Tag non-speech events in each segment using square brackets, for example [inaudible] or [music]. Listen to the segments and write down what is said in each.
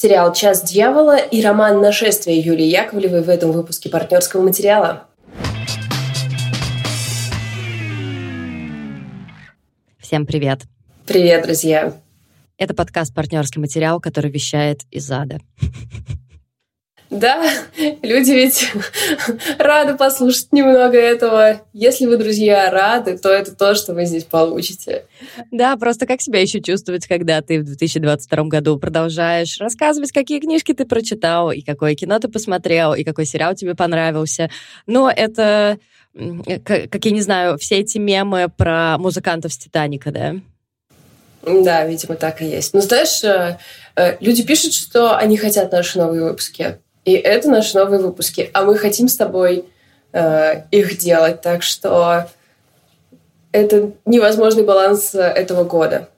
сериал «Час дьявола» и роман «Нашествие» Юлии Яковлевой в этом выпуске партнерского материала. Всем привет. Привет, друзья. Это подкаст «Партнерский материал», который вещает из ада. [laughs] Да, люди ведь [laughs] рады послушать немного этого. Если вы, друзья, рады, то это то, что вы здесь получите. Да, просто как себя еще чувствовать, когда ты в 2022 году продолжаешь рассказывать, какие книжки ты прочитал, и какое кино ты посмотрел, и какой сериал тебе понравился. Но это, как я не знаю, все эти мемы про музыкантов с «Титаника», да? Да, видимо, так и есть. Ну, знаешь, э, э, люди пишут, что они хотят наши новые выпуски. И это наши новые выпуски. А мы хотим с тобой э, их делать. Так что это невозможный баланс э, этого года.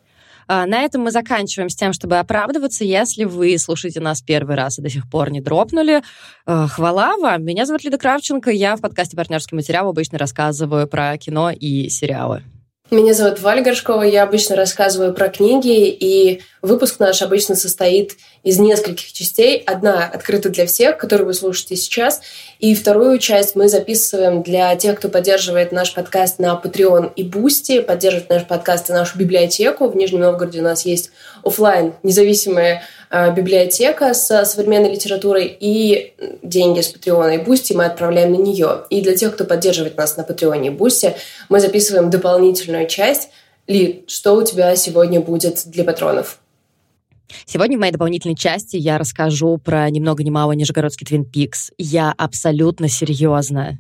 А, на этом мы заканчиваем с тем, чтобы оправдываться. Если вы слушаете нас первый раз и до сих пор не дропнули, э, хвала вам. Меня зовут Лида Кравченко. Я в подкасте «Партнерский материал» обычно рассказываю про кино и сериалы. Меня зовут Валя Горшкова, я обычно рассказываю про книги, и выпуск наш обычно состоит из нескольких частей. Одна открыта для всех, которую вы слушаете сейчас, и вторую часть мы записываем для тех, кто поддерживает наш подкаст на Patreon и Boosty, поддерживает наш подкаст и нашу библиотеку. В Нижнем Новгороде у нас есть офлайн независимая э, библиотека с современной литературой и деньги с Patreon и Boosty мы отправляем на нее. И для тех, кто поддерживает нас на Patreon и Boosty, мы записываем дополнительную часть. Ли, что у тебя сегодня будет для патронов? Сегодня в моей дополнительной части я расскажу про ни много ни мало Нижегородский Твин Пикс. Я абсолютно серьезно.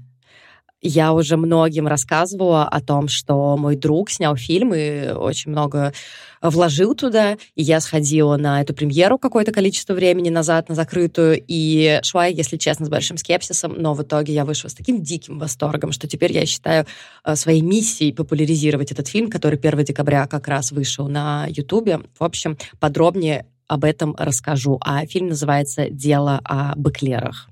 Я уже многим рассказывала о том, что мой друг снял фильм и очень много вложил туда. И я сходила на эту премьеру какое-то количество времени назад, на закрытую, и шла, если честно, с большим скепсисом, но в итоге я вышла с таким диким восторгом, что теперь я считаю э, своей миссией популяризировать этот фильм, который 1 декабря как раз вышел на Ютубе. В общем, подробнее об этом расскажу. А фильм называется «Дело о бэклерах».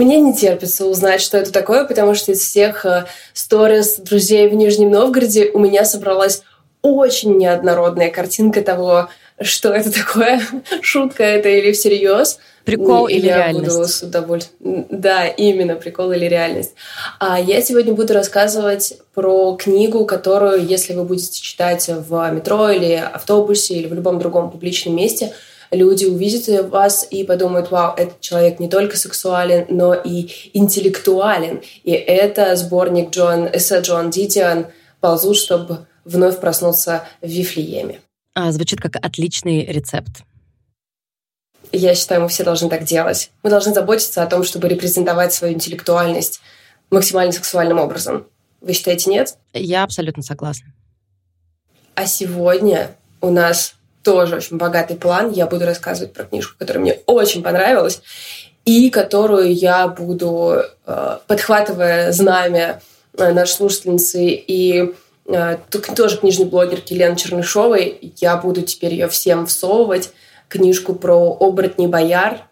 Мне не терпится узнать, что это такое, потому что из всех э, сторис друзей в Нижнем Новгороде у меня собралась очень неоднородная картинка того, что это такое, [laughs] шутка это или всерьез. Прикол или я реальность? Буду с удовольствием. Да, именно прикол или реальность. А я сегодня буду рассказывать про книгу, которую, если вы будете читать в метро или автобусе или в любом другом публичном месте – люди увидят вас и подумают, вау, этот человек не только сексуален, но и интеллектуален. И это сборник Джон, эссе Джон Дидиан «Ползут, чтобы вновь проснуться в Вифлееме». А, звучит как отличный рецепт. Я считаю, мы все должны так делать. Мы должны заботиться о том, чтобы репрезентовать свою интеллектуальность максимально сексуальным образом. Вы считаете, нет? Я абсолютно согласна. А сегодня у нас тоже очень богатый план. Я буду рассказывать про книжку, которая мне очень понравилась, и которую я буду, э, подхватывая знамя э, нашей слушательницы и э, тоже книжный блогерки Лены Чернышовой, я буду теперь ее всем всовывать. Книжку про оборотней бояр.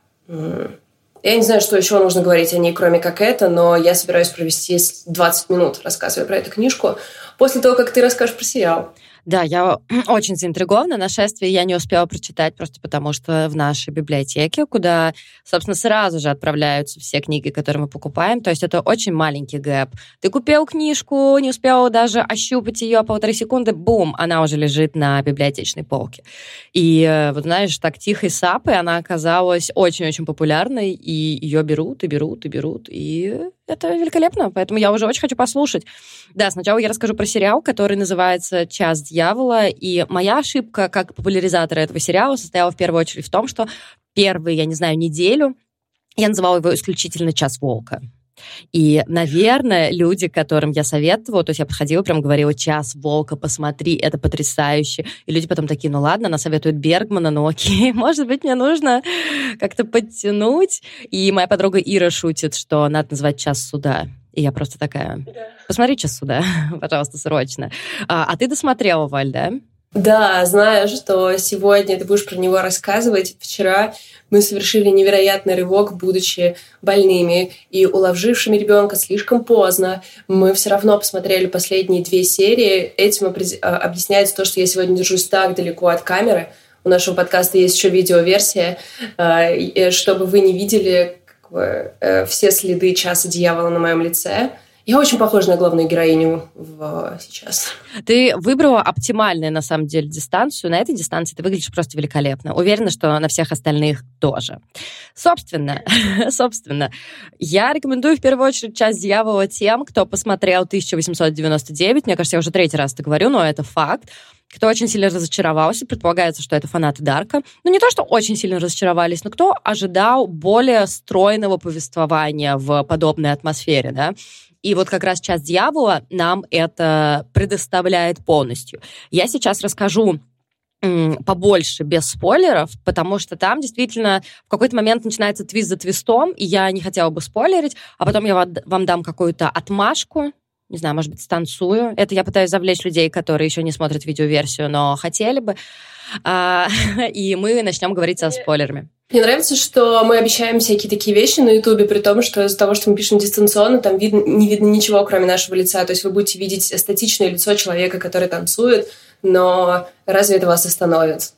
Я не знаю, что еще нужно говорить о ней, кроме как это, но я собираюсь провести 20 минут, рассказывая про эту книжку, после того, как ты расскажешь про сериал. Да, я [clears throat] очень заинтригована. Нашествие я не успела прочитать просто потому, что в нашей библиотеке, куда, собственно, сразу же отправляются все книги, которые мы покупаем, то есть это очень маленький гэп. Ты купил книжку, не успел даже ощупать ее полторы секунды, бум, она уже лежит на библиотечной полке. И э, вот знаешь, так тихой сапой она оказалась очень-очень популярной, и ее берут, и берут, и берут, и это великолепно, поэтому я уже очень хочу послушать. Да, сначала я расскажу про сериал, который называется «Час дьявола», и моя ошибка как популяризатора этого сериала состояла в первую очередь в том, что первую, я не знаю, неделю я называла его исключительно «Час волка». И, наверное, люди, которым я советовала, то есть я подходила, прям говорила, час волка, посмотри, это потрясающе. И люди потом такие, ну ладно, она советует Бергмана, ну окей, [laughs] может быть, мне нужно как-то подтянуть. И моя подруга Ира шутит, что надо назвать час суда. И я просто такая, посмотри час суда, [laughs] пожалуйста, срочно. А, а ты досмотрела, Валь, да? Да, знаю, что сегодня ты будешь про него рассказывать. Вчера мы совершили невероятный рывок, будучи больными и уложившими ребенка слишком поздно. Мы все равно посмотрели последние две серии. Этим а, объясняется то, что я сегодня держусь так далеко от камеры. у нашего подкаста есть еще видеоверсия, э, чтобы вы не видели э, все следы часа дьявола на моем лице. Я очень похожа на главную героиню в, сейчас. Ты выбрала оптимальную, на самом деле, дистанцию. На этой дистанции ты выглядишь просто великолепно. Уверена, что на всех остальных тоже. Собственно, [laughs] собственно, я рекомендую в первую очередь «Часть дьявола» тем, кто посмотрел 1899. Мне кажется, я уже третий раз это говорю, но это факт кто очень сильно разочаровался, предполагается, что это фанаты Дарка. Ну, не то, что очень сильно разочаровались, но кто ожидал более стройного повествования в подобной атмосфере, да? И вот как раз «Час дьявола» нам это предоставляет полностью. Я сейчас расскажу побольше, без спойлеров, потому что там действительно в какой-то момент начинается твист за твистом, и я не хотела бы спойлерить, а потом я вам дам какую-то отмашку, не знаю, может быть, станцую. Это я пытаюсь завлечь людей, которые еще не смотрят видеоверсию, но хотели бы. А, [laughs] и мы начнем говорить со спойлерами. Мне нравится, что мы обещаем всякие такие вещи на Ютубе, при том, что из-за того, что мы пишем дистанционно, там видно, не видно ничего, кроме нашего лица. То есть вы будете видеть статичное лицо человека, который танцует, но разве это вас остановит?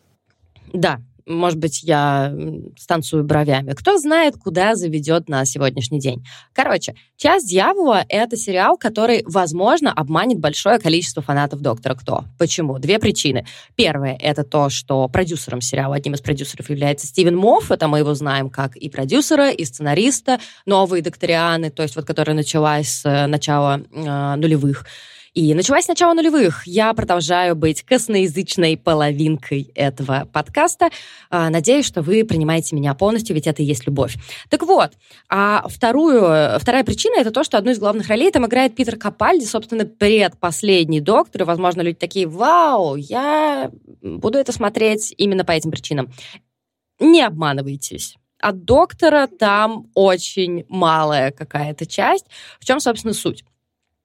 Да, может быть, я станцую бровями. Кто знает, куда заведет нас сегодняшний день. Короче, «Час дьявола» — это сериал, который, возможно, обманет большое количество фанатов «Доктора Кто». Почему? Две причины. Первое — это то, что продюсером сериала, одним из продюсеров является Стивен Мофф. Это мы его знаем как и продюсера, и сценариста. «Новые докторианы», то есть вот которая началась с э, начала э, нулевых. И началась с начала нулевых. Я продолжаю быть косноязычной половинкой этого подкаста. А, надеюсь, что вы принимаете меня полностью, ведь это и есть любовь. Так вот, а вторую, вторая причина — это то, что одну из главных ролей там играет Питер Капальди, собственно, предпоследний доктор. И, возможно, люди такие, вау, я буду это смотреть именно по этим причинам. Не обманывайтесь от доктора там очень малая какая-то часть. В чем, собственно, суть?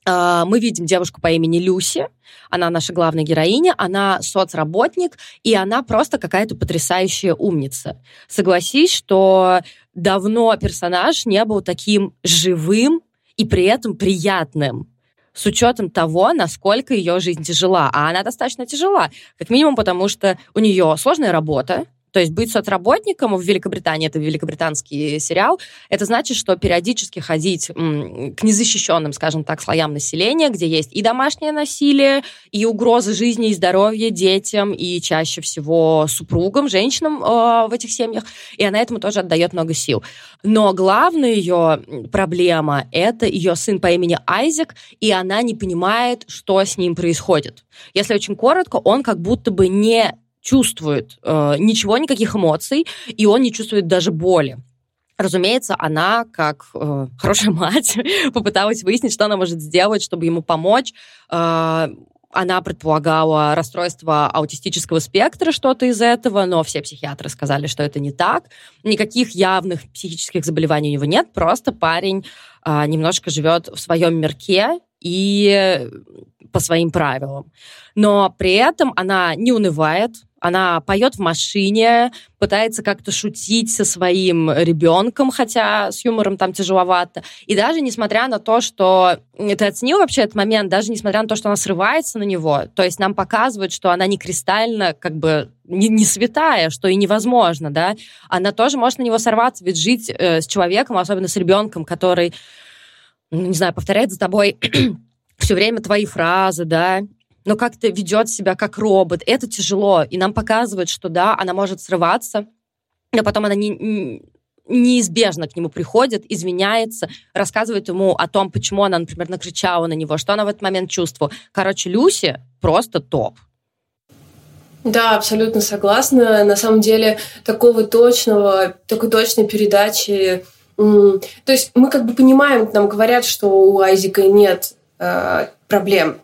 А, мы видим девушку по имени Люси, она наша главная героиня, она соцработник, и она просто какая-то потрясающая умница. Согласись, что давно персонаж не был таким живым и при этом приятным с учетом того, насколько ее жизнь тяжела. А она достаточно тяжела. Как минимум потому, что у нее сложная работа, то есть быть соцработником в Великобритании, это великобританский сериал, это значит, что периодически ходить к незащищенным, скажем так, слоям населения, где есть и домашнее насилие, и угрозы жизни и здоровья детям, и чаще всего супругам, женщинам э, в этих семьях, и она этому тоже отдает много сил. Но главная ее проблема — это ее сын по имени Айзек, и она не понимает, что с ним происходит. Если очень коротко, он как будто бы не чувствует э, ничего, никаких эмоций, и он не чувствует даже боли. Разумеется, она, как э, [laughs] хорошая мать, [laughs] попыталась выяснить, что она может сделать, чтобы ему помочь. Э, она предполагала расстройство аутистического спектра, что-то из этого, но все психиатры сказали, что это не так. Никаких явных психических заболеваний у него нет, просто парень э, немножко живет в своем мирке и по своим правилам. Но при этом она не унывает, она поет в машине, пытается как-то шутить со своим ребенком, хотя с юмором там тяжеловато. И даже несмотря на то, что ты оценил вообще этот момент, даже несмотря на то, что она срывается на него, то есть нам показывают, что она не кристально, как бы не, не святая, что и невозможно, да, она тоже может на него сорваться, ведь жить э, с человеком, особенно с ребенком, который, не знаю, повторяет за тобой [clears throat] все время твои фразы, да, но как-то ведет себя как робот. Это тяжело. И нам показывают, что да, она может срываться, но потом она не, неизбежно к нему приходит, извиняется, рассказывает ему о том, почему она, например, накричала на него, что она в этот момент чувствовала. Короче, Люси просто топ. Да, абсолютно согласна. На самом деле такого точного, такой точной передачи то есть мы как бы понимаем, нам говорят, что у Айзека нет э, проблем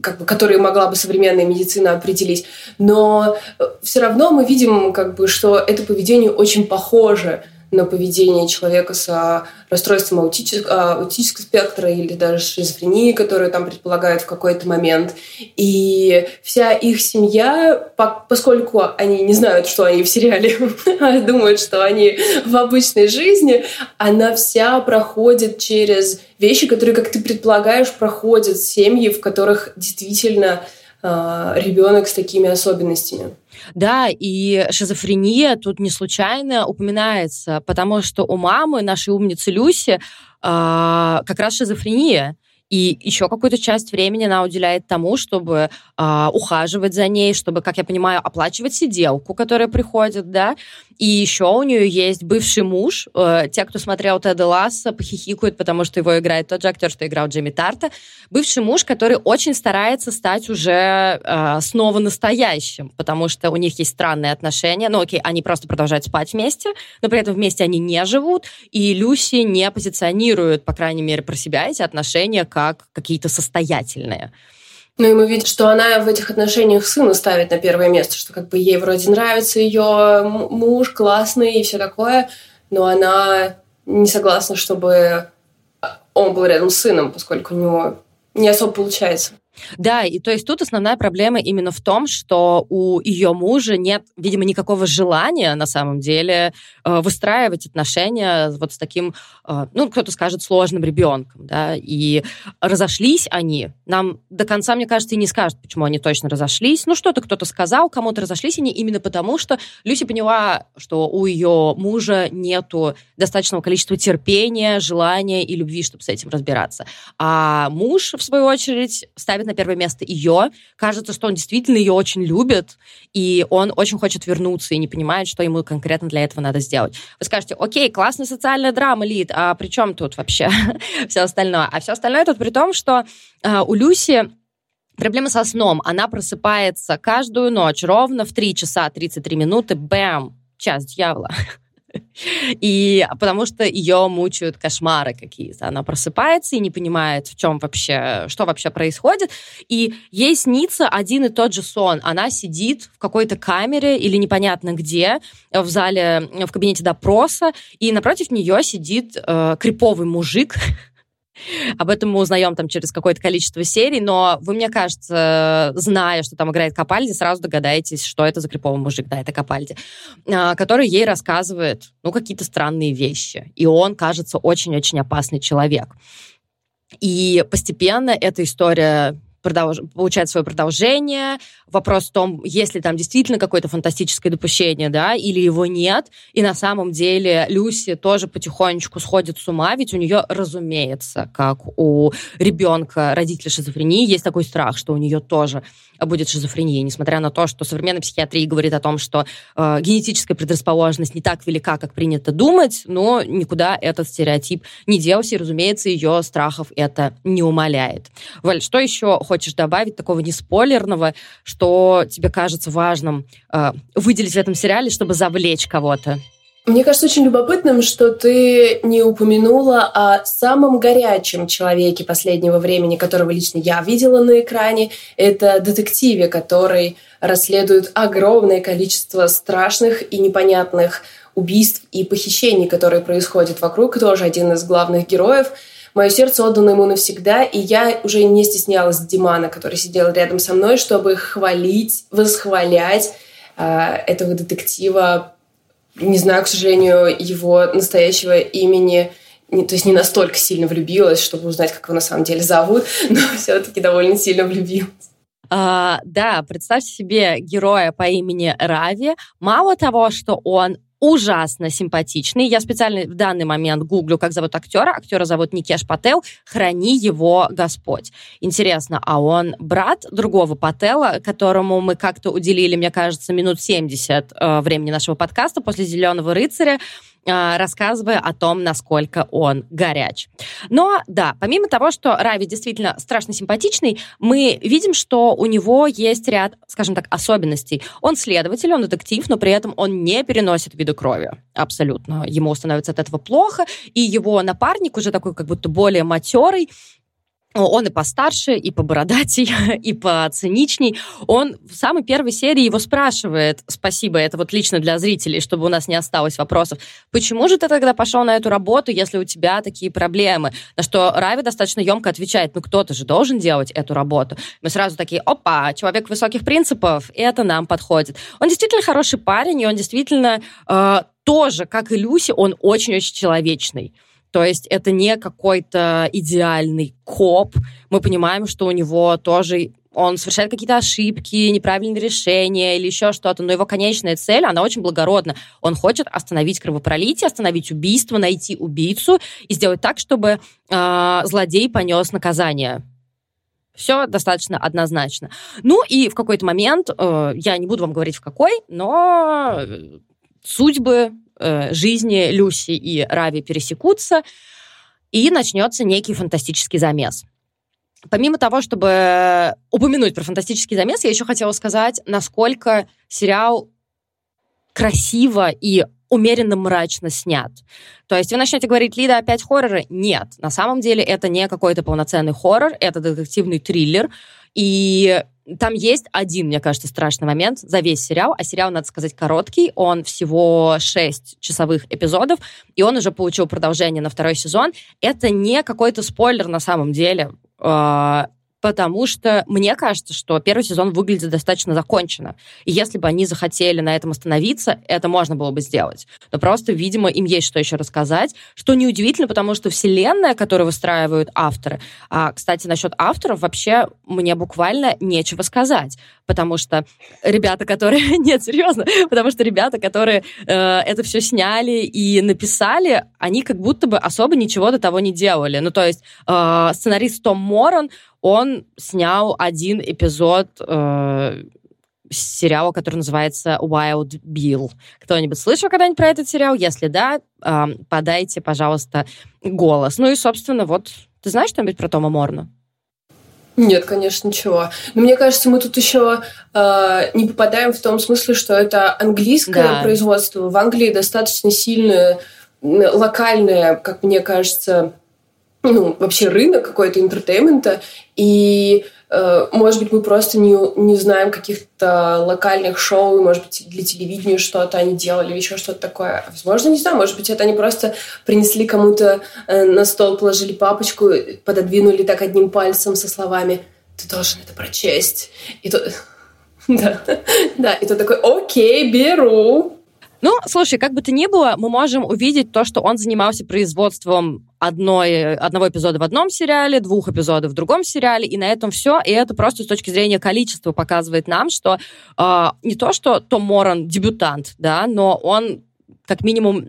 как бы, которые могла бы современная медицина определить. Но э, все равно мы видим, как бы, что это поведение очень похоже на поведение человека с а, расстройством аутического, аутического спектра или даже шизофрении, которую там предполагают в какой-то момент. И вся их семья, поскольку они не знают, что они в сериале, [laughs] а думают, что они в обычной жизни, она вся проходит через вещи, которые, как ты предполагаешь, проходят семьи, в которых действительно ребенок с такими особенностями. Да, и шизофрения тут не случайно упоминается, потому что у мамы, нашей умницы Люси, э, как раз шизофрения. И еще какую-то часть времени она уделяет тому, чтобы э, ухаживать за ней, чтобы, как я понимаю, оплачивать сиделку, которая приходит, да. И еще у нее есть бывший муж. Э, те, кто смотрел Теда Ласса, похихикают, потому что его играет тот же актер, что играл Джимми Тарта. Бывший муж, который очень старается стать уже э, снова настоящим, потому что у них есть странные отношения. Ну, окей, они просто продолжают спать вместе, но при этом вместе они не живут, и Люси не позиционирует, по крайней мере, про себя эти отношения как какие-то состоятельные. Ну и мы видим, что она в этих отношениях сына ставит на первое место, что как бы ей вроде нравится ее муж, классный и все такое, но она не согласна, чтобы он был рядом с сыном, поскольку у него не особо получается. Да, и то есть тут основная проблема именно в том, что у ее мужа нет, видимо, никакого желания на самом деле э, выстраивать отношения вот с таким, э, ну, кто-то скажет, сложным ребенком, да, и разошлись они. Нам до конца, мне кажется, и не скажут, почему они точно разошлись. Ну, что-то кто-то сказал, кому-то разошлись они именно потому, что Люси поняла, что у ее мужа нету достаточного количества терпения, желания и любви, чтобы с этим разбираться. А муж, в свою очередь, ставит ставит на первое место ее. Кажется, что он действительно ее очень любит, и он очень хочет вернуться и не понимает, что ему конкретно для этого надо сделать. Вы скажете, окей, классная социальная драма, Лид, а при чем тут вообще [laughs] все остальное? А все остальное тут при том, что э, у Люси Проблема со сном. Она просыпается каждую ночь ровно в 3 часа 33 минуты. Бэм! Час дьявола. [laughs] И потому что ее мучают кошмары какие-то. Она просыпается и не понимает, в чем вообще, что вообще происходит. И ей снится один и тот же сон. Она сидит в какой-то камере или непонятно где, в зале, в кабинете допроса, и напротив нее сидит э, криповый мужик, [laughs] об этом мы узнаем там через какое-то количество серий, но вы, мне кажется, зная, что там играет Капальди, сразу догадаетесь, что это за криповый мужик, да, это Капальди, а, который ей рассказывает, ну, какие-то странные вещи. И он, кажется, очень-очень опасный человек. И постепенно эта история продолж... получает свое продолжение. Вопрос в том, есть ли там действительно какое-то фантастическое допущение, да, или его нет. И на самом деле Люси тоже потихонечку сходит с ума, ведь у нее, разумеется, как у ребенка родителя шизофрении, есть такой страх, что у нее тоже будет шизофрения, несмотря на то, что современная психиатрия говорит о том, что э, генетическая предрасположенность не так велика, как принято думать, но никуда этот стереотип не делся, и, разумеется, ее страхов это не умаляет. Валь, что еще хочешь добавить такого неспойлерного, что тебе кажется важным э, выделить в этом сериале, чтобы завлечь кого-то? Мне кажется очень любопытным, что ты не упомянула о самом горячем человеке последнего времени, которого лично я видела на экране. Это детективе, который расследует огромное количество страшных и непонятных убийств и похищений, которые происходят вокруг. Тоже один из главных героев. Мое сердце отдано ему навсегда, и я уже не стеснялась Димана, который сидел рядом со мной, чтобы хвалить, восхвалять э, этого детектива не знаю, к сожалению, его настоящего имени не, то есть не настолько сильно влюбилась, чтобы узнать, как его на самом деле зовут, [laughs] но все-таки довольно сильно влюбилась. А, да, представьте себе героя по имени Рави. Мало того, что он ужасно симпатичный. Я специально в данный момент гуглю, как зовут актера. Актера зовут Никеш Пател. Храни его Господь. Интересно, а он брат другого Патела, которому мы как-то уделили, мне кажется, минут 70 э, времени нашего подкаста после «Зеленого рыцаря». А, рассказывая о том, насколько он горяч. Но да, помимо того, что Рави действительно страшно симпатичный, мы видим, что у него есть ряд, скажем так, особенностей. Он следователь, он детектив, но при этом он не переносит виду крови. Абсолютно. Ему становится от этого плохо, и его напарник уже такой как будто более матерый, он и постарше, и по побородатей, [laughs] и по циничней. Он в самой первой серии его спрашивает, спасибо, это вот лично для зрителей, чтобы у нас не осталось вопросов, почему же ты тогда пошел на эту работу, если у тебя такие проблемы? На что Рави достаточно емко отвечает, ну кто-то же должен делать эту работу. Мы сразу такие, опа, человек высоких принципов, это нам подходит. Он действительно хороший парень, и он действительно э, тоже, как и Люси, он очень-очень человечный. То есть это не какой-то идеальный коп. Мы понимаем, что у него тоже он совершает какие-то ошибки, неправильные решения или еще что-то, но его конечная цель, она очень благородна. Он хочет остановить кровопролитие, остановить убийство, найти убийцу и сделать так, чтобы э, злодей понес наказание. Все достаточно однозначно. Ну и в какой-то момент, э, я не буду вам говорить в какой, но судьбы э, жизни Люси и Рави пересекутся, и начнется некий фантастический замес. Помимо того, чтобы упомянуть про фантастический замес, я еще хотела сказать, насколько сериал красиво и умеренно мрачно снят. То есть вы начнете говорить, Лида, опять хорроры? Нет. На самом деле это не какой-то полноценный хоррор, это детективный триллер. И там есть один, мне кажется, страшный момент за весь сериал, а сериал, надо сказать, короткий, он всего 6 часовых эпизодов, и он уже получил продолжение на второй сезон. Это не какой-то спойлер на самом деле, а, потому что мне кажется, что первый сезон выглядит достаточно законченно. И если бы они захотели на этом остановиться, это можно было бы сделать. Но просто, видимо, им есть что еще рассказать, что неудивительно, потому что вселенная, которую выстраивают авторы, а, кстати, насчет авторов вообще мне буквально нечего сказать, потому что ребята, которые... [laughs] Нет, серьезно, потому что ребята, которые э, это все сняли и написали, они как будто бы особо ничего до того не делали. Ну, то есть э, сценарист Том Моран, он снял один эпизод э, сериала, который называется Wild Bill. Кто-нибудь слышал когда-нибудь про этот сериал? Если да, э, подайте, пожалуйста, голос. Ну и, собственно, вот ты знаешь что-нибудь про Тома Морна? Нет, конечно, ничего. Но мне кажется, мы тут еще э, не попадаем в том смысле, что это английское да. производство. В Англии достаточно сильное, локальное, как мне кажется, ну, вообще рынок какой-то entertainment а, и, э, может быть, мы просто не, не знаем каких-то локальных шоу, может быть, для телевидения что-то они делали еще что-то такое. Возможно, не знаю, может быть, это они просто принесли кому-то э, на стол, положили папочку, пододвинули так одним пальцем со словами «ты должен это прочесть». И то... [laughs] Да, [laughs] да, и то такой «окей, беру». Ну, слушай, как бы то ни было, мы можем увидеть то, что он занимался производством одной, одного эпизода в одном сериале, двух эпизодов в другом сериале, и на этом все. И это просто с точки зрения количества показывает нам, что э, не то, что Том Моран дебютант, да, но он как минимум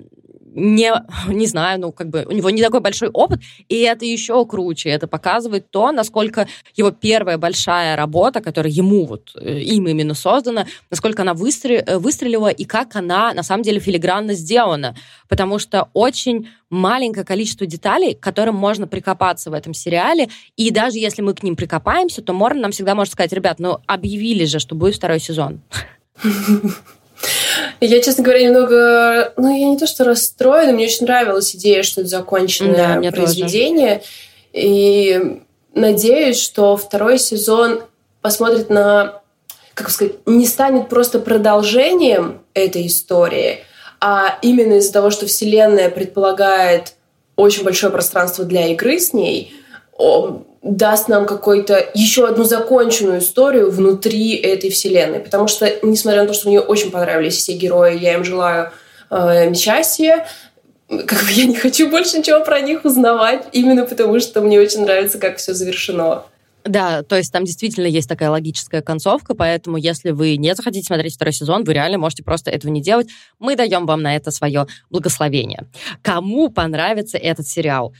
не, [laughs] не знаю, ну, как бы у него не такой большой опыт, и это еще круче. Это показывает то, насколько его первая большая работа, которая ему вот, э, им именно создана, насколько она э, выстрелила и как она на самом деле филигранно сделана. Потому что очень маленькое количество деталей, к которым можно прикопаться в этом сериале, и даже если мы к ним прикопаемся, то Морн нам всегда может сказать, ребят, ну, объявили же, что будет второй сезон. [laughs] Я, честно говоря, немного... Ну, я не то, что расстроена, мне очень нравилась идея, что это законченное да, произведение. Тоже. И надеюсь, что второй сезон посмотрит на... Как сказать, не станет просто продолжением этой истории, а именно из-за того, что Вселенная предполагает очень большое пространство для игры с ней, даст нам какой-то еще одну законченную историю внутри этой вселенной. Потому что, несмотря на то, что мне очень понравились все герои, я им желаю э, счастья, как бы я не хочу больше ничего про них узнавать, именно потому что мне очень нравится, как все завершено. Да, то есть там действительно есть такая логическая концовка, поэтому если вы не захотите смотреть второй сезон, вы реально можете просто этого не делать. Мы даем вам на это свое благословение. Кому понравится этот сериал?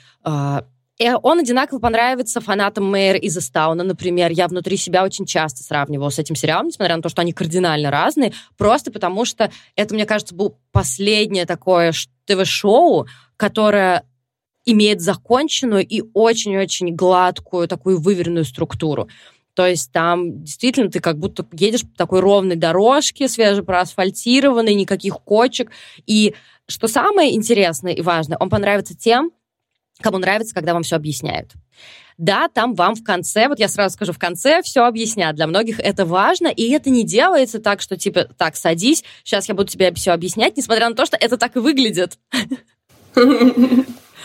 И он одинаково понравится фанатам Мэйр из Эстауна, например. Я внутри себя очень часто сравнивала с этим сериалом, несмотря на то, что они кардинально разные, просто потому что это, мне кажется, был последнее такое ТВ-шоу, которое имеет законченную и очень-очень гладкую, такую выверенную структуру. То есть там действительно ты как будто едешь по такой ровной дорожке, свежепроасфальтированной, никаких кочек. И что самое интересное и важное, он понравится тем, кому нравится, когда вам все объясняют. Да, там вам в конце, вот я сразу скажу, в конце все объяснят. Для многих это важно, и это не делается так, что типа, так, садись, сейчас я буду тебе все объяснять, несмотря на то, что это так и выглядит.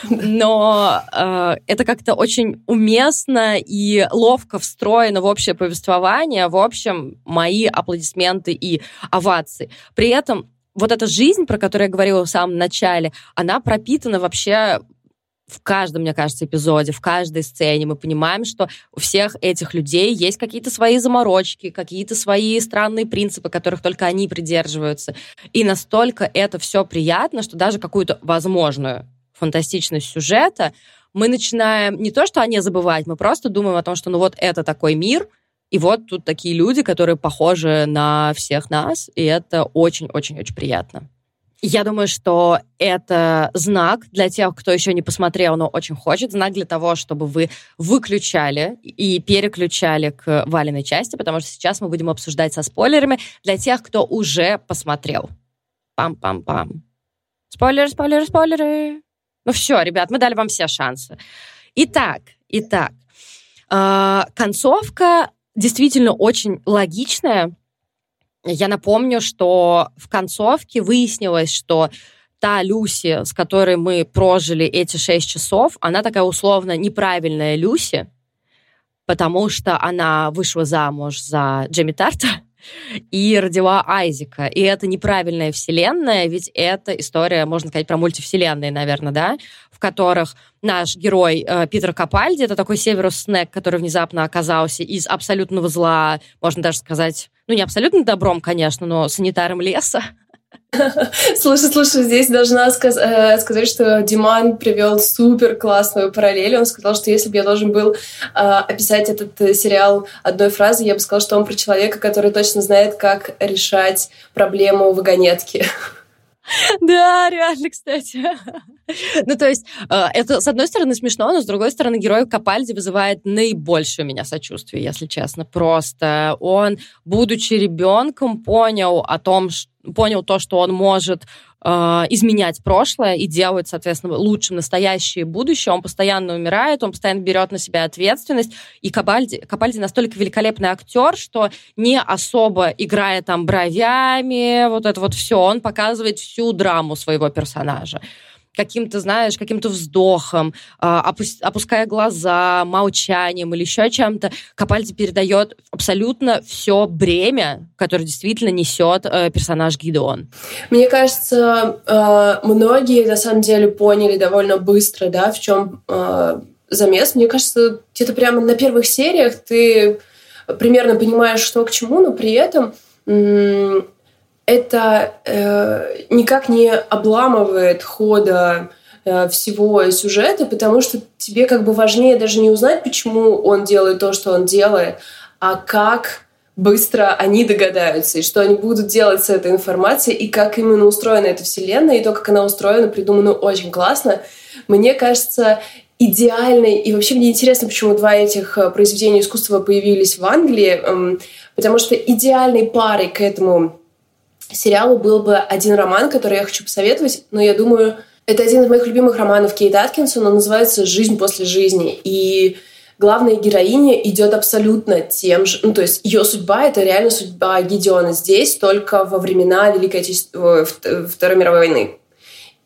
Но э, это как-то очень уместно и ловко встроено в общее повествование. В общем, мои аплодисменты и овации. При этом вот эта жизнь, про которую я говорила в самом начале, она пропитана вообще в каждом, мне кажется, эпизоде, в каждой сцене мы понимаем, что у всех этих людей есть какие-то свои заморочки, какие-то свои странные принципы, которых только они придерживаются. И настолько это все приятно, что даже какую-то возможную фантастичность сюжета мы начинаем не то, что о ней забывать, мы просто думаем о том, что ну вот это такой мир, и вот тут такие люди, которые похожи на всех нас, и это очень-очень-очень приятно. Я думаю, что это знак для тех, кто еще не посмотрел, но очень хочет, знак для того, чтобы вы выключали и переключали к валенной части, потому что сейчас мы будем обсуждать со спойлерами для тех, кто уже посмотрел. Пам-пам-пам. Спойлеры, спойлеры, спойлеры. Ну все, ребят, мы дали вам все шансы. Итак, итак, э, концовка действительно очень логичная, я напомню, что в концовке выяснилось, что та Люси, с которой мы прожили эти шесть часов, она такая условно неправильная Люси, потому что она вышла замуж за Джемми Тарта, и родила Айзека. И это неправильная вселенная, ведь это история, можно сказать, про мультивселенные, наверное, да, в которых наш герой э, Питер Капальди, это такой Северус Снег, который внезапно оказался из абсолютного зла, можно даже сказать, ну, не абсолютно добром, конечно, но санитаром леса, [laughs] Слушай, слушай, здесь должна сказ э, сказать, что Диман привел супер классную параллель. Он сказал, что если бы я должен был э, описать этот э, сериал одной фразой, я бы сказал, что он про человека, который точно знает, как решать проблему вагонетки. [laughs] Да, реально, кстати. [laughs] Ну, то есть, э, это, с одной стороны, смешно, но с другой стороны, герой Капальди вызывает наибольшее у меня сочувствие, если честно. Просто он, будучи ребенком, понял о том, что понял то, что он может э, изменять прошлое и делать, соответственно, лучшим настоящее и будущее. Он постоянно умирает, он постоянно берет на себя ответственность. И Кабальди, Кабальди настолько великолепный актер, что не особо играя там бровями, вот это вот все, он показывает всю драму своего персонажа каким-то, знаешь, каким-то вздохом, а, опуская глаза, молчанием или еще чем-то, Капальди передает абсолютно все бремя, которое действительно несет э, персонаж Гидеон. Мне кажется, э, многие на самом деле поняли довольно быстро, да, в чем э, замес. Мне кажется, где-то прямо на первых сериях ты примерно понимаешь, что к чему, но при этом это э, никак не обламывает хода э, всего сюжета, потому что тебе как бы важнее даже не узнать, почему он делает то, что он делает, а как быстро они догадаются, и что они будут делать с этой информацией, и как именно устроена эта вселенная, и то, как она устроена, придумано очень классно. Мне кажется, идеальной, и вообще мне интересно, почему два этих э, произведения искусства появились в Англии, эм, потому что идеальной парой к этому сериалу был бы один роман, который я хочу посоветовать, но я думаю, это один из моих любимых романов Кейт Аткинсон, он называется «Жизнь после жизни». И главная героиня идет абсолютно тем же, ну, то есть ее судьба — это реально судьба Гедеона здесь, только во времена Великой Отечественной, Второй мировой войны.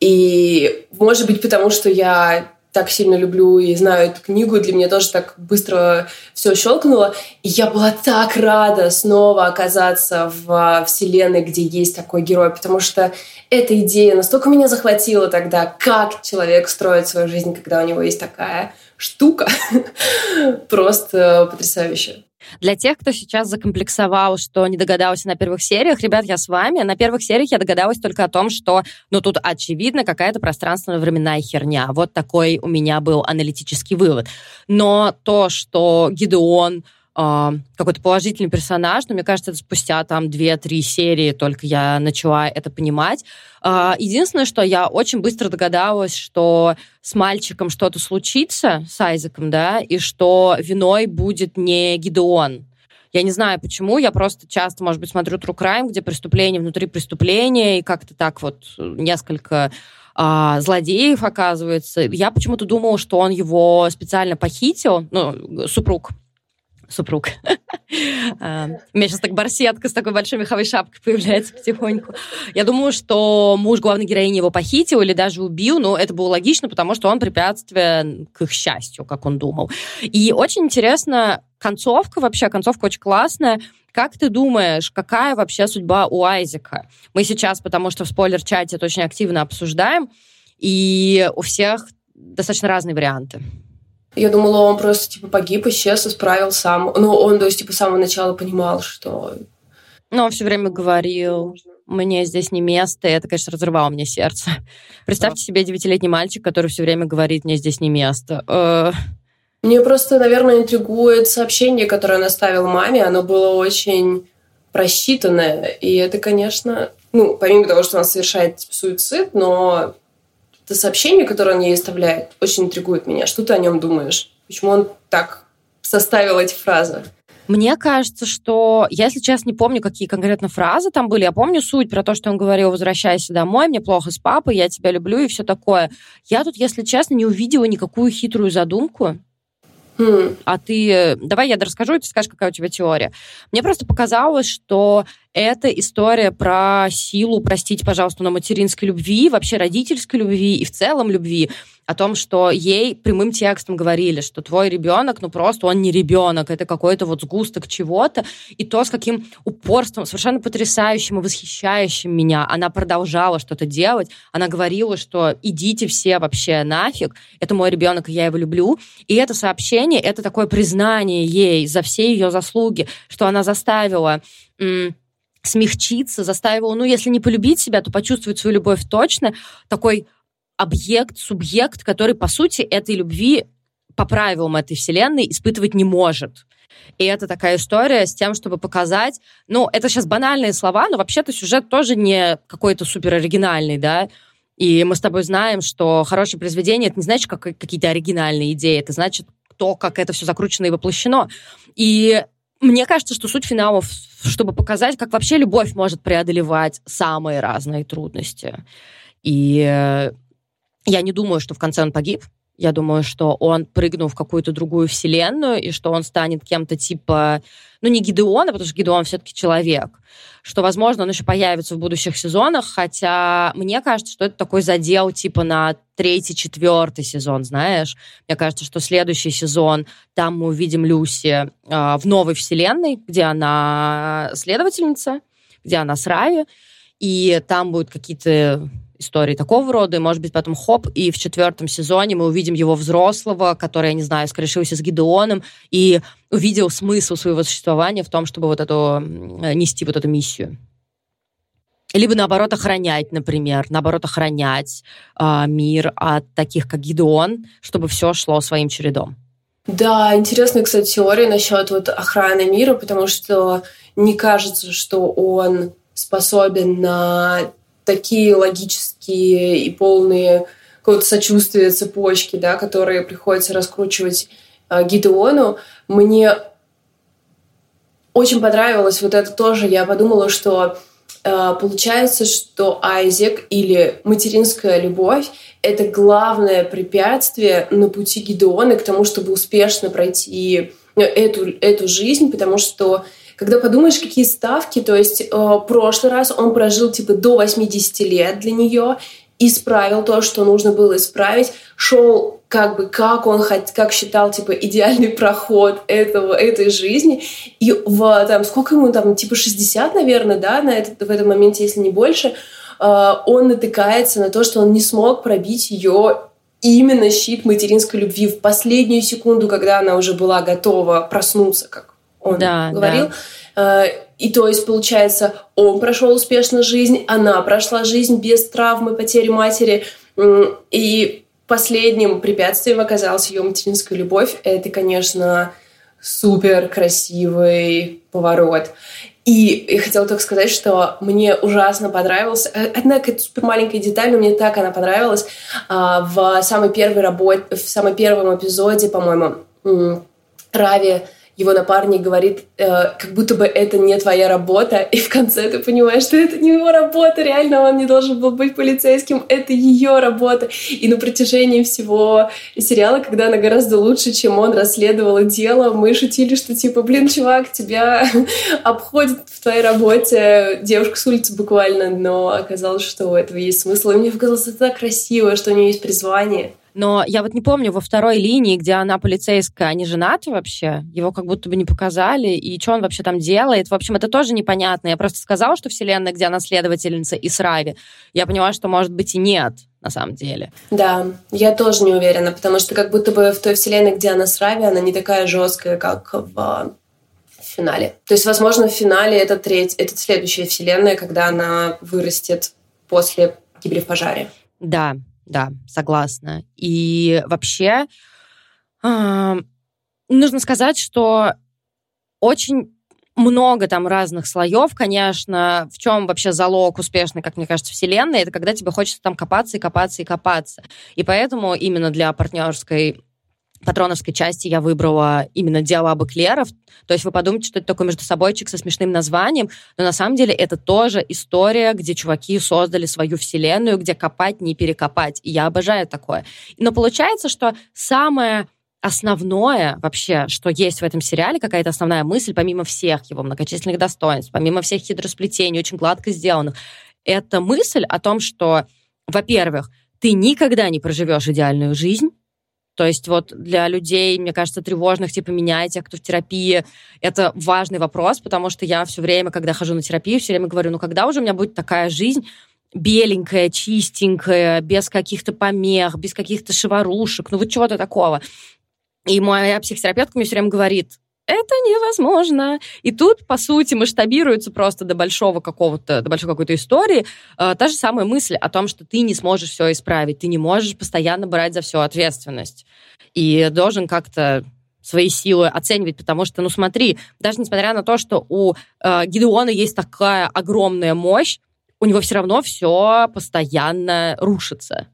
И, может быть, потому что я так сильно люблю и знаю эту книгу, для меня тоже так быстро все щелкнуло. И я была так рада снова оказаться в вселенной, где есть такой герой, потому что эта идея настолько меня захватила тогда, как человек строит свою жизнь, когда у него есть такая штука. [laughs] Просто потрясающе. Для тех, кто сейчас закомплексовал, что не догадался на первых сериях, ребят, я с вами. На первых сериях я догадалась только о том, что, ну, тут очевидно какая-то пространственно-временная херня. Вот такой у меня был аналитический вывод. Но то, что Гидеон э, какой-то положительный персонаж, но мне кажется, это спустя там 2-3 серии только я начала это понимать. Э, единственное, что я очень быстро догадалась, что с мальчиком что-то случится, с Айзеком, да, и что виной будет не Гидеон. Я не знаю почему, я просто часто, может быть, смотрю True Crime, где преступление внутри преступления, и как-то так вот несколько а, злодеев оказывается. Я почему-то думала, что он его специально похитил, ну, супруг супруг. А, у меня сейчас так барсетка с такой большой меховой шапкой появляется потихоньку. Я думаю, что муж главной героини его похитил или даже убил, но это было логично, потому что он препятствие к их счастью, как он думал. И очень интересно, концовка вообще, концовка очень классная. Как ты думаешь, какая вообще судьба у Айзека? Мы сейчас, потому что в спойлер-чате это очень активно обсуждаем, и у всех достаточно разные варианты. Я думала, он просто, типа, погиб, исчез, исправил сам. Но он, то есть, типа, с самого начала понимал, что... Но он все время говорил, мне здесь не место, и это, конечно, разрывало мне сердце. Представьте да. себе девятилетний мальчик, который все время говорит, мне здесь не место. Мне просто, наверное, интригует сообщение, которое он оставил маме. Оно было очень просчитанное. И это, конечно, ну, помимо того, что он совершает типа, суицид, но это сообщение, которое он ей оставляет, очень интригует меня. Что ты о нем думаешь? Почему он так составил эти фразы? Мне кажется, что я, если честно, не помню, какие конкретно фразы там были. Я помню суть про то, что он говорил, возвращайся домой, мне плохо с папой, я тебя люблю и все такое. Я тут, если честно, не увидела никакую хитрую задумку. Mm. А ты... Давай я расскажу, и ты скажешь, какая у тебя теория. Мне просто показалось, что это история про силу, простите, пожалуйста, но материнской любви, вообще родительской любви и в целом любви. О том, что ей прямым текстом говорили, что твой ребенок, ну просто он не ребенок, это какой-то вот сгусток чего-то, и то, с каким упорством, совершенно потрясающим и восхищающим меня она продолжала что-то делать, она говорила, что идите все вообще нафиг, это мой ребенок, и я его люблю, и это сообщение, это такое признание ей за все ее заслуги, что она заставила смягчиться, заставила, ну, если не полюбить себя, то почувствовать свою любовь точно, такой объект, субъект, который, по сути, этой любви по правилам этой вселенной испытывать не может. И это такая история с тем, чтобы показать... Ну, это сейчас банальные слова, но вообще-то сюжет тоже не какой-то супер оригинальный, да? И мы с тобой знаем, что хорошее произведение — это не значит как какие-то оригинальные идеи, это значит то, как это все закручено и воплощено. И мне кажется, что суть финалов, чтобы показать, как вообще любовь может преодолевать самые разные трудности. И э, я не думаю, что в конце он погиб. Я думаю, что он прыгнул в какую-то другую вселенную, и что он станет кем-то типа, ну, не Гидеона, потому что Гидеон все-таки человек, что, возможно, он еще появится в будущих сезонах, хотя мне кажется, что это такой задел типа на третий, четвертый сезон, знаешь. Мне кажется, что следующий сезон, там мы увидим Люси э, в новой вселенной, где она следовательница, где она с Рави, и там будут какие-то истории такого рода, и, может быть, потом хоп, и в четвертом сезоне мы увидим его взрослого, который, я не знаю, скорешился с Гидеоном, и увидел смысл своего существования в том, чтобы вот эту, нести вот эту миссию. Либо, наоборот, охранять, например, наоборот, охранять э, мир от таких, как Гидеон, чтобы все шло своим чередом. Да, интересная, кстати, теория насчет вот охраны мира, потому что не кажется, что он способен на такие логические и полные какого-то сочувствия цепочки, да, которые приходится раскручивать э, Гидеону, мне очень понравилось вот это тоже. Я подумала, что э, получается, что Айзек или материнская любовь — это главное препятствие на пути Гидеона к тому, чтобы успешно пройти э, эту, эту жизнь, потому что когда подумаешь, какие ставки, то есть э, прошлый раз он прожил типа до 80 лет для нее, исправил то, что нужно было исправить, шел как бы как он как считал типа идеальный [laughs] проход этого этой жизни. И в там сколько ему там типа 60 наверное да на этот в этом моменте если не больше э, он натыкается на то что он не смог пробить ее именно щит материнской любви в последнюю секунду когда она уже была готова проснуться как он да, говорил. Да. Э, и то есть, получается, он прошел успешно жизнь, она прошла жизнь без травмы, потери матери. И последним препятствием оказалась ее материнская любовь. Это, конечно, супер красивый поворот. И я хотела только сказать, что мне ужасно понравился. Э, одна какая-то супер маленькая деталь, но мне так она понравилась. А, в самой первой работе, в самом первом эпизоде, по-моему, Рави его напарник говорит, э, как будто бы это не твоя работа, и в конце ты понимаешь, что это не его работа, реально он не должен был быть полицейским, это ее работа. И на протяжении всего сериала, когда она гораздо лучше, чем он расследовала дело, мы шутили, что типа, блин, чувак, тебя [laughs] обходит в твоей работе девушка с улицы буквально, но оказалось, что у этого есть смысл. И мне показалось это так красиво, что у нее есть призвание. Но я вот не помню, во второй линии, где она полицейская, они женаты вообще? Его как будто бы не показали, и что он вообще там делает? В общем, это тоже непонятно. Я просто сказала, что вселенная, где она следовательница и Срави, я поняла, что, может быть, и нет на самом деле. Да, я тоже не уверена, потому что как будто бы в той вселенной, где она с Рави, она не такая жесткая, как в финале. То есть, возможно, в финале это, треть, это следующая вселенная, когда она вырастет после гибели в пожаре. Да, да, согласна. И вообще э, нужно сказать, что очень много там разных слоев, конечно. В чем вообще залог успешной, как мне кажется, вселенной? Это когда тебе хочется там копаться и копаться и копаться. И поэтому именно для партнерской патроновской части я выбрала именно диалабы Клеров. То есть вы подумайте, что это такой между собойчик со смешным названием, но на самом деле это тоже история, где чуваки создали свою вселенную, где копать, не перекопать. И я обожаю такое. Но получается, что самое основное вообще, что есть в этом сериале, какая-то основная мысль, помимо всех его многочисленных достоинств, помимо всех хитросплетений, очень гладко сделанных, это мысль о том, что, во-первых, ты никогда не проживешь идеальную жизнь, то есть вот для людей, мне кажется, тревожных, типа меня, тех, кто в терапии, это важный вопрос, потому что я все время, когда хожу на терапию, все время говорю, ну когда уже у меня будет такая жизнь, беленькая, чистенькая, без каких-то помех, без каких-то шеварушек, ну вот чего-то такого. И моя психотерапевтка мне все время говорит, это невозможно. И тут, по сути, масштабируется просто до большого какого-то, до большой какой-то истории э, та же самая мысль о том, что ты не сможешь все исправить, ты не можешь постоянно брать за все ответственность. И должен как-то свои силы оценивать, потому что, ну смотри, даже несмотря на то, что у э, Гидеона есть такая огромная мощь, у него все равно все постоянно рушится.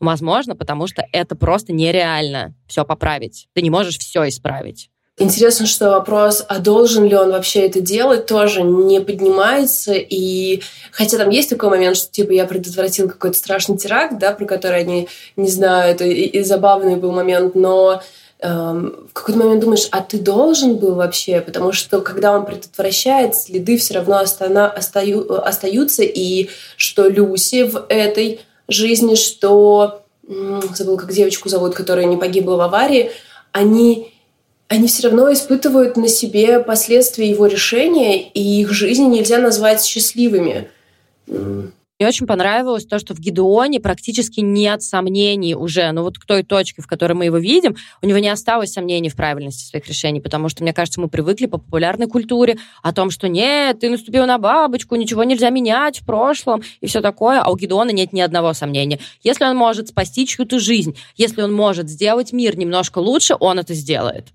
Возможно, потому что это просто нереально все поправить. Ты не можешь все исправить. Интересно, что вопрос, а должен ли он вообще это делать, тоже не поднимается. И хотя там есть такой момент, что типа я предотвратил какой-то страшный теракт, да, про который они не знают, и, и забавный был момент, но эм, в какой-то момент думаешь, а ты должен был вообще, потому что когда он предотвращает, следы все равно остана, остаю, остаются, и что Люси в этой жизни, что забыл, как девочку зовут, которая не погибла в аварии, они они все равно испытывают на себе последствия его решения, и их жизни нельзя назвать счастливыми. Мне очень понравилось то, что в Гидеоне практически нет сомнений уже, ну вот к той точке, в которой мы его видим, у него не осталось сомнений в правильности своих решений, потому что, мне кажется, мы привыкли по популярной культуре о том, что нет, ты наступил на бабочку, ничего нельзя менять в прошлом и все такое, а у Гидеона нет ни одного сомнения. Если он может спасти чью-то жизнь, если он может сделать мир немножко лучше, он это сделает.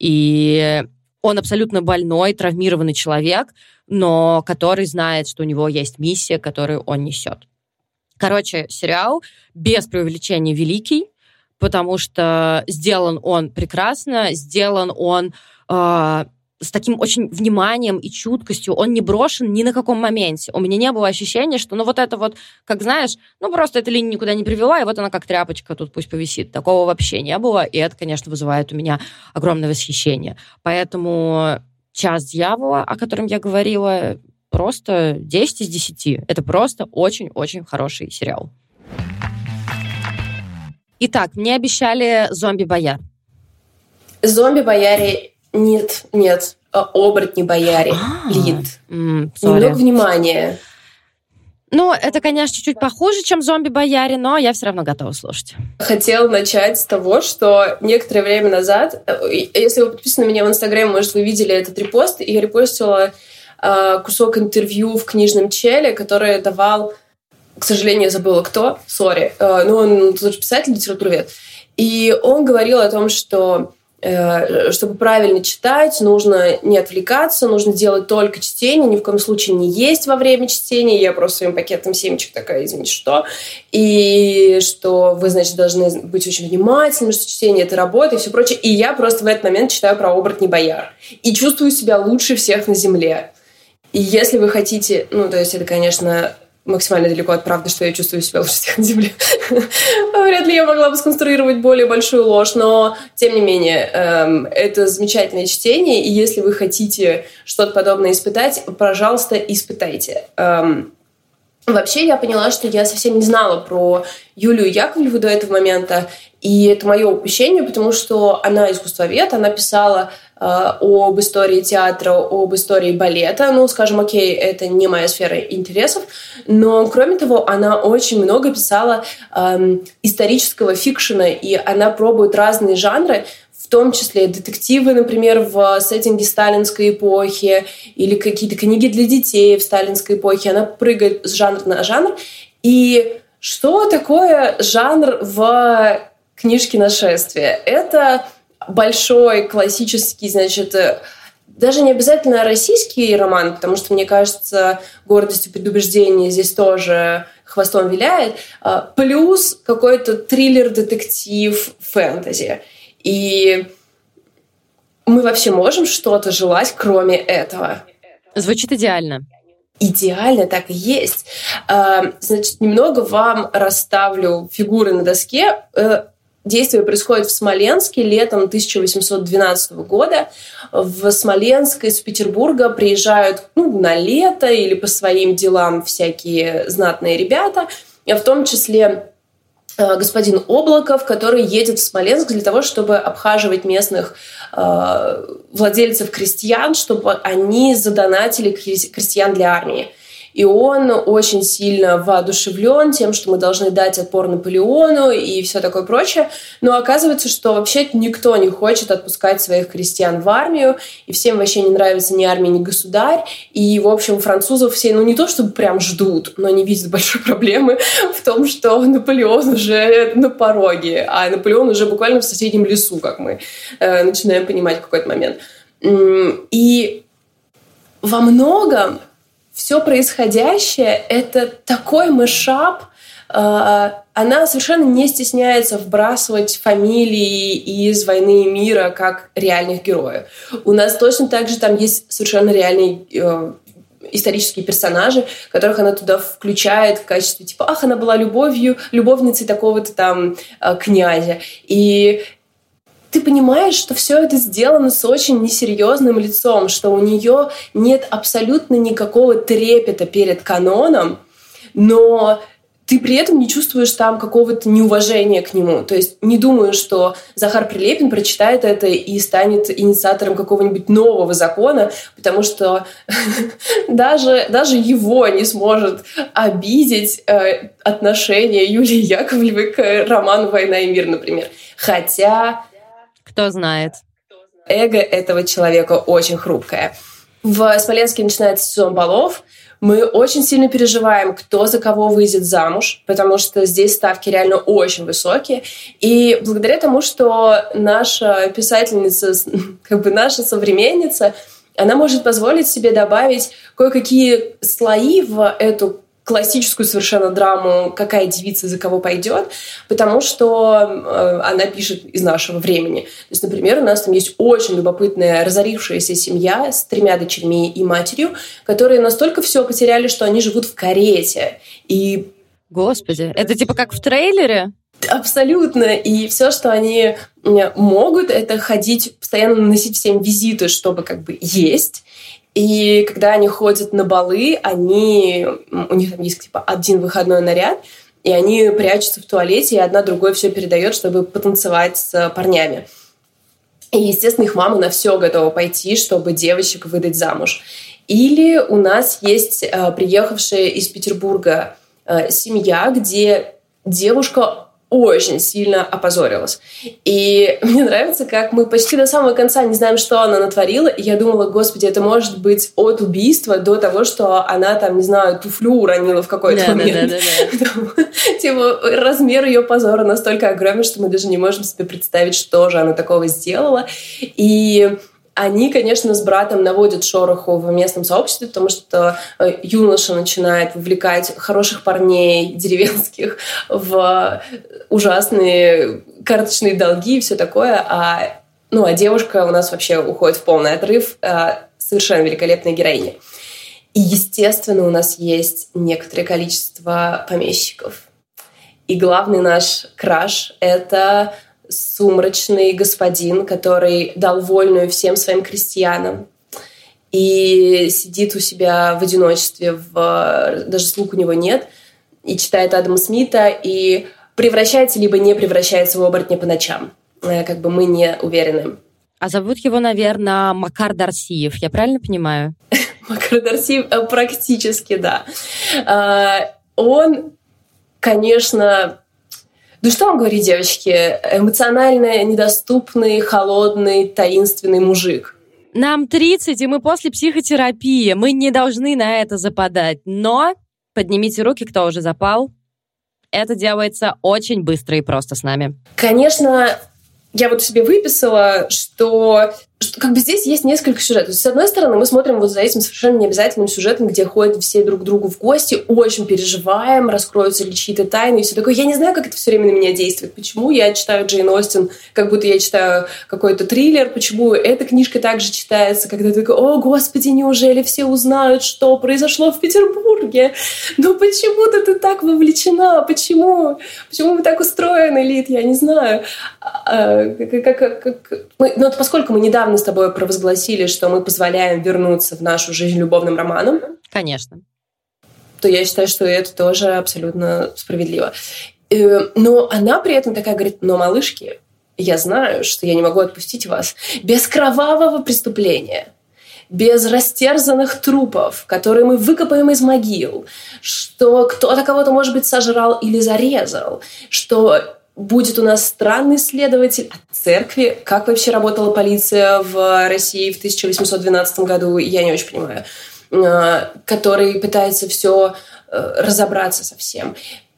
И он абсолютно больной, травмированный человек, но который знает, что у него есть миссия, которую он несет. Короче, сериал без преувеличения великий, потому что сделан он прекрасно, сделан он э, с таким очень вниманием и чуткостью, он не брошен ни на каком моменте. У меня не было ощущения, что ну вот это вот, как знаешь, ну просто эта линия никуда не привела, и вот она как тряпочка тут пусть повисит. Такого вообще не было, и это, конечно, вызывает у меня огромное восхищение. Поэтому «Час дьявола», о котором я говорила, просто 10 из 10. Это просто очень-очень хороший сериал. Итак, мне обещали «Зомби-бояр». «Зомби-бояре» Нет, нет. А, оборотни бояре. А, Лид. Немного внимания. Ну, это, конечно, чуть-чуть похуже, чем зомби-бояре, но я все равно готова слушать. Хотела начать с того, что некоторое время назад, э, если вы подписаны на меня в Инстаграме, может, вы видели этот репост, я репостила э, кусок интервью в книжном челе, который давал, к сожалению, я забыла кто, сори, э, ну, он лучше писатель, литературовед, и он говорил о том, что чтобы правильно читать, нужно не отвлекаться, нужно делать только чтение, ни в коем случае не есть во время чтения. Я просто своим пакетом семечек такая, извините, что. И что вы, значит, должны быть очень внимательны, что чтение — это работа и все прочее. И я просто в этот момент читаю про оборотни бояр. И чувствую себя лучше всех на земле. И если вы хотите, ну, то есть это, конечно, максимально далеко от правды, что я чувствую себя лучше всех на Земле. [laughs] Вряд ли я могла бы сконструировать более большую ложь, но, тем не менее, эм, это замечательное чтение, и если вы хотите что-то подобное испытать, пожалуйста, испытайте. Эм, Вообще я поняла, что я совсем не знала про Юлию Яковлеву до этого момента, и это мое упущение, потому что она искусствовед, она писала об истории театра, об истории балета. Ну, скажем, окей, это не моя сфера интересов, но кроме того, она очень много писала э, исторического фикшена, и она пробует разные жанры, в том числе детективы, например, в сеттинге сталинской эпохи или какие-то книги для детей в сталинской эпохе. Она прыгает с жанра на жанр. И что такое жанр в книжке «Нашествие»? Это большой классический, значит, даже не обязательно российский роман, потому что, мне кажется, гордость и предубеждение здесь тоже хвостом виляет, а, плюс какой-то триллер, детектив, фэнтези. И мы вообще можем что-то желать, кроме этого. Звучит идеально. Идеально так и есть. А, значит, немного вам расставлю фигуры на доске. Действие происходит в Смоленске летом 1812 года. В Смоленск из Петербурга приезжают ну, на лето или по своим делам всякие знатные ребята, в том числе Э, господин Облаков, который едет в Смоленск для того, чтобы обхаживать местных э, владельцев крестьян, чтобы они задонатили крестьян для армии. И он очень сильно воодушевлен тем, что мы должны дать отпор Наполеону и все такое прочее. Но оказывается, что вообще никто не хочет отпускать своих крестьян в армию, и всем вообще не нравится ни армия, ни государь. И, в общем, французов все, ну не то чтобы прям ждут, но не видят большой [laughs] проблемы в том, что Наполеон уже на пороге, а Наполеон уже буквально в соседнем лесу, как мы э, начинаем понимать в какой-то момент. И во многом все происходящее — это такой мышап, э, она совершенно не стесняется вбрасывать фамилии из «Войны и мира» как реальных героев. У нас точно так же там есть совершенно реальные э, исторические персонажи, которых она туда включает в качестве типа «Ах, она была любовью, любовницей такого-то там э, князя». И ты понимаешь, что все это сделано с очень несерьезным лицом, что у нее нет абсолютно никакого трепета перед каноном, но ты при этом не чувствуешь там какого-то неуважения к нему. То есть не думаю, что Захар Прилепин прочитает это и станет инициатором какого-нибудь нового закона, потому что [laughs] даже, даже его не сможет обидеть э, отношение Юлии Яковлевой к роману «Война и мир», например. Хотя кто знает. Эго этого человека очень хрупкое. В Смоленске начинается сезон балов. Мы очень сильно переживаем, кто за кого выйдет замуж, потому что здесь ставки реально очень высокие. И благодаря тому, что наша писательница, [laughs] как бы наша современница, она может позволить себе добавить кое-какие слои в эту классическую совершенно драму «Какая девица за кого пойдет», потому что э, она пишет из нашего времени. То есть, например, у нас там есть очень любопытная разорившаяся семья с тремя дочерьми и матерью, которые настолько все потеряли, что они живут в карете. И Господи, это типа как в трейлере? Абсолютно. И все, что они могут, это ходить, постоянно наносить всем визиты, чтобы как бы есть. И когда они ходят на балы, они, у них там есть типа один выходной наряд, и они прячутся в туалете, и одна другой все передает, чтобы потанцевать с парнями. И, естественно, их мама на все готова пойти, чтобы девочек выдать замуж. Или у нас есть э, приехавшая из Петербурга э, семья, где девушка очень сильно опозорилась. И [laughs] мне нравится, как мы почти до самого конца не знаем, что она натворила. И я думала, господи, это может быть от убийства до того, что она там, не знаю, туфлю уронила в какой-то да, момент. Да, да, да, [laughs] Типа размер ее позора настолько огромен, что мы даже не можем себе представить, что же она такого сделала. И они, конечно, с братом наводят шороху в местном сообществе, потому что э, юноша начинает вовлекать хороших парней деревенских в ужасные карточные долги и все такое, а, ну, а девушка у нас вообще уходит в полный отрыв, а, совершенно великолепная героиня. И, естественно, у нас есть некоторое количество помещиков. И главный наш краш — это сумрачный господин, который дал вольную всем своим крестьянам. и сидит у себя в одиночестве, в, даже слуг у него нет, и читает Адама Смита, и превращается либо не превращается в оборотня по ночам. Э, как бы мы не уверены. А зовут его, наверное, Макар Дарсиев, я правильно понимаю? [laughs] Макар Дарсиев э, практически, да. А, он, конечно, ну что вам говорить, девочки, эмоционально недоступный, холодный, таинственный мужик. Нам 30, и мы после психотерапии. Мы не должны на это западать. Но поднимите руки, кто уже запал. Это делается очень быстро и просто с нами. Конечно, я вот себе выписала, что что как бы здесь есть несколько сюжетов. С одной стороны, мы смотрим вот за этим совершенно необязательным сюжетом, где ходят все друг к другу в гости, очень переживаем, раскроются ли чьи-то тайны и все такое. Я не знаю, как это все время на меня действует. Почему я читаю Джейн Остин, как будто я читаю какой-то триллер, почему эта книжка также читается, когда ты такой, о, господи, неужели все узнают, что произошло в Петербурге? Ну почему-то ты так вовлечена, почему? Почему мы так устроены, Лид, я не знаю. А, как, как, как, мы, ну, поскольку мы недавно с тобой провозгласили, что мы позволяем вернуться в нашу жизнь любовным романом. Конечно. То я считаю, что это тоже абсолютно справедливо. Э, но она при этом такая говорит, но, малышки, я знаю, что я не могу отпустить вас без кровавого преступления, без растерзанных трупов, которые мы выкопаем из могил, что кто-то кого-то, может быть, сожрал или зарезал, что будет у нас странный следователь от церкви. Как вообще работала полиция в России в 1812 году, я не очень понимаю. А, который пытается все э, разобраться со всем.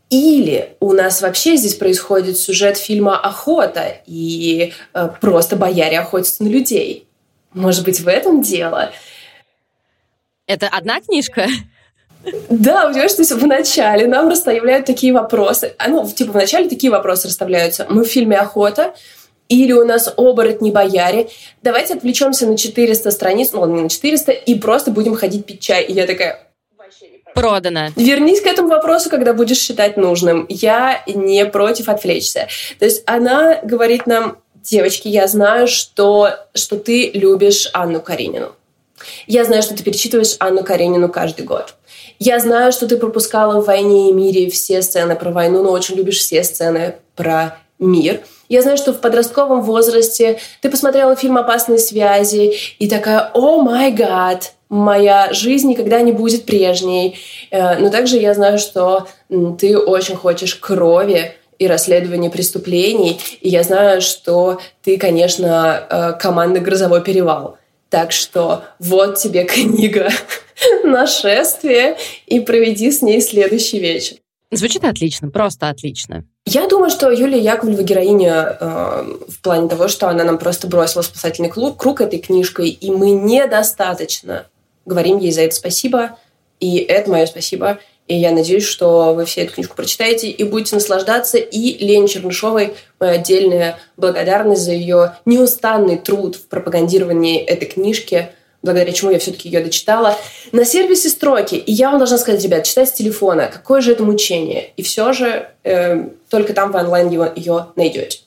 Или у нас вообще здесь происходит сюжет фильма «Охота», и э, просто бояре охотятся на людей. Может быть, в этом дело? Это одна книжка? Да, понимаешь, то есть в начале нам расставляют такие вопросы. А, ну, типа, в начале такие вопросы расставляются. Мы в фильме «Охота», или у нас оборотни-бояре. Давайте отвлечемся на 400 страниц, ну ладно, не на 400, и просто будем ходить пить чай. И я такая, Продано. Вернись к этому вопросу, когда будешь считать нужным. Я не против отвлечься. То есть она говорит нам, девочки, я знаю, что, что ты любишь Анну Каренину. Я знаю, что ты перечитываешь Анну Каренину каждый год. Я знаю, что ты пропускала в «Войне и мире» все сцены про войну, но очень любишь все сцены про мир. Я знаю, что в подростковом возрасте ты посмотрела фильм «Опасные связи» и такая «О май гад, моя жизнь никогда не будет прежней». Э, но также я знаю, что ты очень хочешь крови, и расследования преступлений. И я знаю, что ты, конечно, э, команда «Грозовой перевал». Так что вот тебе [laughs] книга «Нашествие» и проведи с ней следующий вечер. Звучит отлично, просто отлично. Я думаю, что Юлия Яковлева героиня э, в плане того, что она нам просто бросила спасательный круг, круг этой книжкой, и мы недостаточно говорим ей за это спасибо, и это мое спасибо. И я надеюсь, что вы все эту книжку прочитаете и будете наслаждаться. И Лене Чернышовой моя отдельная благодарность за ее неустанный труд в пропагандировании этой книжки, благодаря чему я все-таки ее дочитала. На сервисе строки. И я вам должна сказать, ребят, читать с телефона. Какое же это мучение. И все же э, только там вы онлайн ее, ее найдете.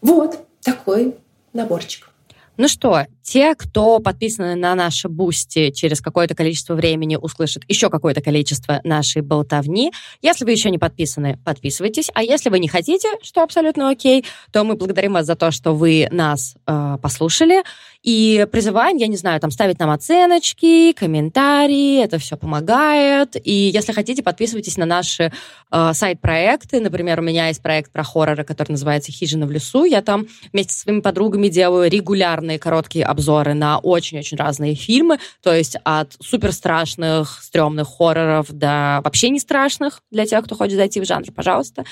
Вот такой наборчик. Ну что, те, кто подписаны на наши бусти через какое-то количество времени, услышат еще какое-то количество нашей болтовни. Если вы еще не подписаны, подписывайтесь. А если вы не хотите, что абсолютно окей, то мы благодарим вас за то, что вы нас э, послушали. И призываем, я не знаю, там ставить нам оценочки, комментарии, это все помогает. И если хотите, подписывайтесь на наши э, сайт-проекты. Например, у меня есть проект про хорроры, который называется «Хижина в лесу». Я там вместе со своими подругами делаю регулярные короткие обзоры на очень-очень разные фильмы, то есть от супер страшных, стрёмных хорроров до вообще не страшных для тех, кто хочет зайти в жанр, пожалуйста.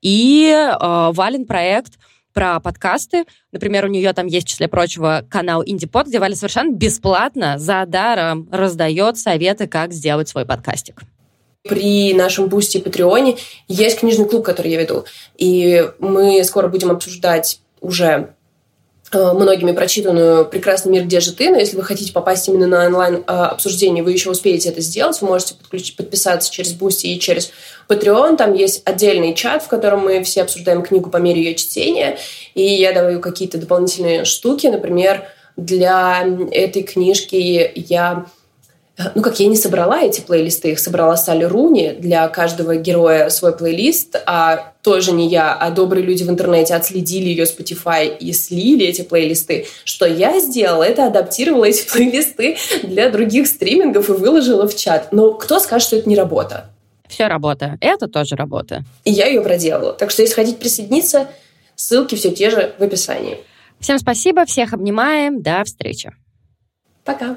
И э, Вален проект — про подкасты. Например, у нее там есть, в числе прочего, канал Индипод, где Валя совершенно бесплатно, за даром раздает советы, как сделать свой подкастик. При нашем бусте и Патреоне есть книжный клуб, который я веду. И мы скоро будем обсуждать уже многими прочитанную «Прекрасный мир, где же ты?», но если вы хотите попасть именно на онлайн-обсуждение, вы еще успеете это сделать, вы можете подключить, подписаться через Boosty и через Patreon, там есть отдельный чат, в котором мы все обсуждаем книгу по мере ее чтения, и я даю какие-то дополнительные штуки, например, для этой книжки я ну как я не собрала эти плейлисты, их собрала Салли Руни, для каждого героя свой плейлист, а тоже не я, а добрые люди в интернете отследили ее Spotify и слили эти плейлисты. Что я сделала, это адаптировала эти [laughs] плейлисты для других стримингов и выложила в чат. Но кто скажет, что это не работа? Все работа. Это тоже работа. И я ее проделала. Так что, если хотите присоединиться, ссылки все те же в описании. Всем спасибо, всех обнимаем, до встречи. Пока.